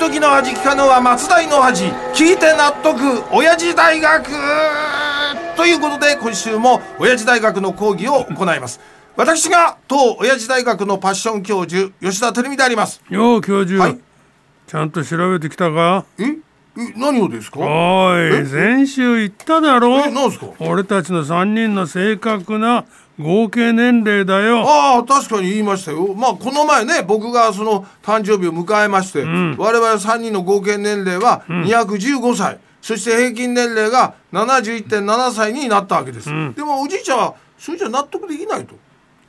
時の味聞かぬは松代の恥聞いて納得親父大学ということで今週も親父大学の講義を行います。私が当親父大学のパッション教授吉田照美であります。よう教授、はい。ちゃんと調べてきたか？ええ何をですか？おい先週言っただろ？えなんすか？俺たちの3人の正確な合計年齢だよ。ああ確かに言いましたよ。まあこの前ね僕がその誕生日を迎えまして、我々3人の合計年齢は215歳、そして平均年齢が71.7歳になったわけです、でもおじいちゃんはそれじゃ納得できないと。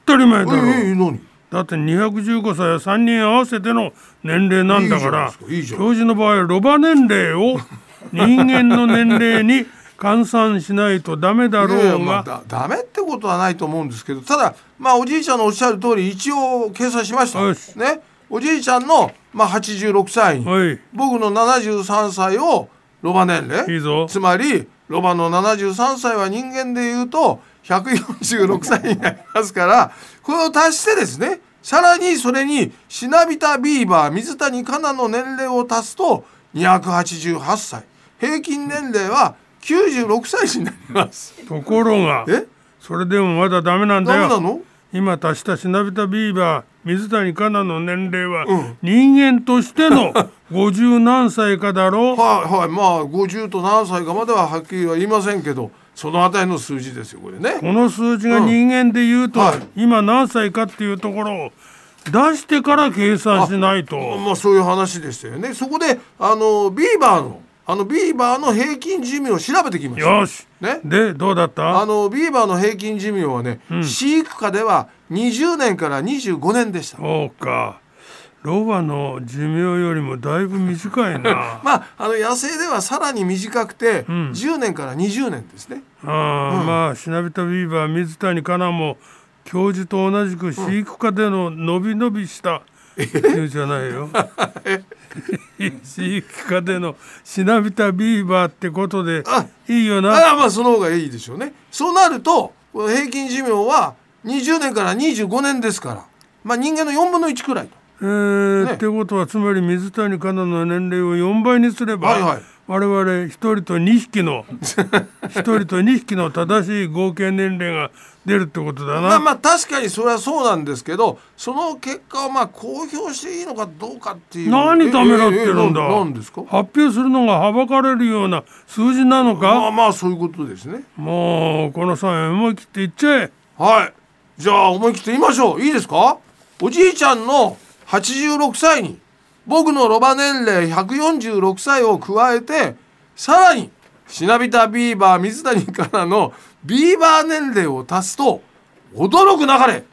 当たり前だろ、ええ何？だって215歳は3人合わせての年齢なんだから教授の場合ロバ年齢を 人間の年齢に換算しないとダメだいやいやろうがまあだダメってことはないと思うんですけどただまあおじいちゃんのおっしゃる通り一応計算しました。ね。おじいちゃんの、まあ、86歳。に僕の73歳をロバ年齢。いいぞ。つまりロバの73歳は人間でいうと146歳になりますからこれを足してですねさらにそれにシナビタビーバー水谷香奈の年齢を足すと288歳。平均年齢は96歳になります。ところがえ？それでもまだダメなんだよ。ダメなの？今足したシナビタビーバー水谷香奈の年齢はうん。人間としての 50何歳かだろ？うはいはい。まあ50と何歳かまでははっきりは言いませんけどそのあたりの数字ですよこれね。この数字が人間で言うと、はい。今何歳かっていうところを出してから計算しないと。まあそういう話でしたよね。そこであのビーバーのあのビーバーの平均寿命を調べてきました。よし。ね？でどうだった？あのビーバーの平均寿命はね、飼育下では20年から25年でした。そうか。ロバの寿命よりもだいぶ短いな。まああの野生ではさらに短くて、10年から20年ですね。あー、まあシナビタビーバー水谷香奈も教授と同じく飼育下での伸び伸びした言うじゃないよ 飼育下でのシナビタビーバーってことであいいよなああまあその方がいいでしょうね。そうなると平均寿命は20年から25年ですから、まあ人間の4分の1くらいと。えーねってことはつまり水谷香奈の年齢を4倍にすれば、はいはい我々1人と2匹の 1人と2匹の正しい合計年齢が出るってことだな。まあまあ確かにそれはそうなんですけどその結果をまあ公表していいのかどうかっていう。何ためらってるんだ、ええええななんですか？発表するのがはばかれるような数字なのまあか、まあそういうことですね。もうこの際思い切って言っちゃえ。はい。じゃあ思い切って言いましょう。いいですか？おじいちゃんの86歳に僕のロバ年齢146歳を加えてさらにシナビタビーバー水谷からのビーバー年齢を足すと驚く流れ。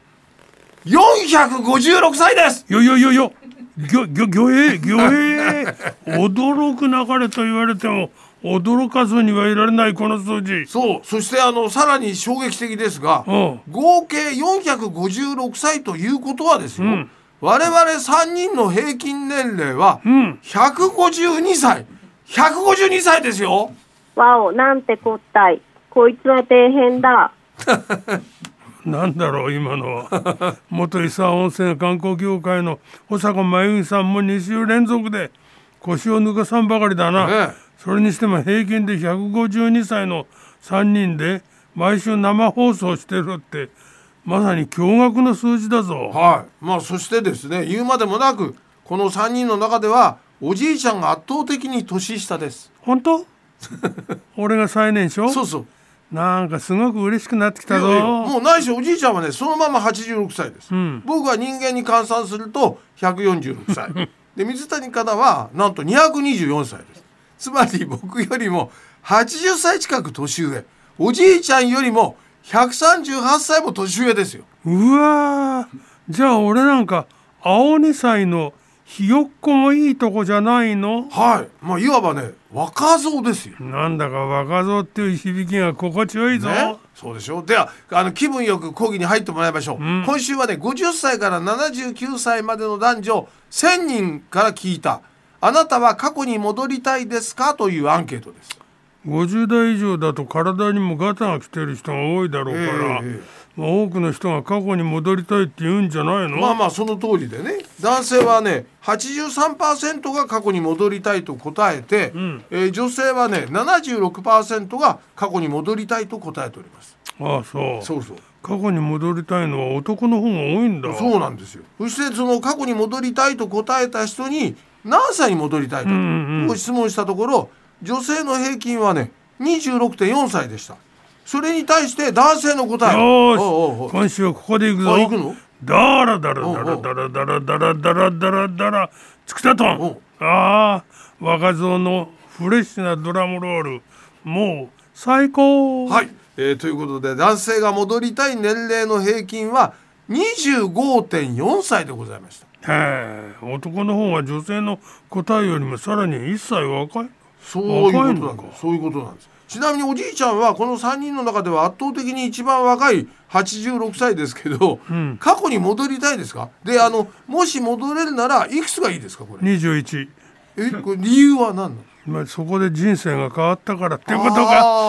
456歳です。よよよよぎょぎょぎょえぎょえ驚く流れと言われても驚かずにはいられないこの数字。そう。そしてあのさらに衝撃的ですがうん。合計456歳ということはですよ、ん我々3人の平均年齢はうん。152歳。152歳ですよ。わお、なんてこったい。こいつは底辺だ。なんだろう今のは。元伊佐温泉観光協会の保坂真由美さんも2週連続で腰を抜かさんばかりだな、ねえ。それにしても平均で152歳の3人で毎週生放送してるってまさに驚愕の数字だぞ。はい。まあそしてですね言うまでもなくこの3人の中ではおじいちゃんが圧倒的に年下です。本当？俺が最年少そうそう。なんかすごく嬉しくなってきたぞ。もうないしおじいちゃんはねそのまま86歳です、ん。僕は人間に換算すると146歳。で水谷香奈はなんと224歳です。つまり僕よりも80歳近く年上。おじいちゃんよりも138歳も年上ですよ。うわー。じゃあ俺なんか青2歳のひよっこもいいとこじゃないの？はい。まあいわばね若造ですよ。なんだか若造っていう響きが心地よいぞ、ね、そうでしょではあの気分よく講義に入ってもらいましょう、今週はね50歳から79歳までの男女1000人から聞いた。あなたは過去に戻りたいですか？というアンケートです50代以上だと体にもガタが来てる人が多いだろうから、ええ。え多くの人が過去に戻りたいって言うんじゃないの、まあまあその通りでね。男性はね83%が過去に戻りたいと答えて、ん。えー女性はね76%が過去に戻りたいと答えております。ああそう。そうそう。過去に戻りたいのは男の方が多いんだ。そうなんですよ。そしてその過去に戻りたいと答えた人に何歳に戻りたいかと。質問したところ女性の平均はね26.4歳でした。それに対して男性の答えは？よーし。おう今週はここで行くぞ。あ行くの？だらだらだらだらだらだらだらだらだらつくたとおんああ若造のフレッシュなドラムロール。もう最高。はい、えーということで男性が戻りたい年齢の平均は25.4歳でございました。へえ男の方が女性の答えよりもさらに1歳若いそういうことなんです。そういうことなんです。ちなみにおじいちゃんはこの3人の中では圧倒的に一番若い86歳ですけど、ん。過去に戻りたいですか？であのもし戻れるならいくつがいいですかこれ？21えこれ理由は何なの？まあそこで人生が変わったからっていうこと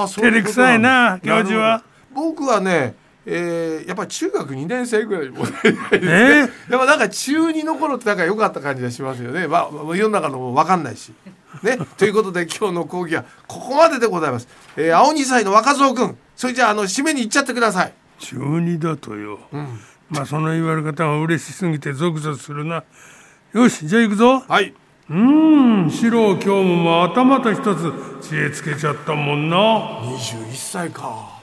照れくさいなだ教授は。僕はね、えーやっぱり中学2年生ぐらいに戻りたいですね。えやっぱなんか中2の頃ってなんか良かった感じがしますよね、まあ、まあ世の中のも分かんないし。ね、ということで今日の講義はここまででございます。えー、青2歳の若造くんそれじゃああの締めに行っちゃってください。中二だとよ、まあその言われ方が嬉しすぎてゾクゾクするなよしじゃあ行くぞはい。うーん四郎今日もまたまた一つ知恵つけちゃったもんな21歳か。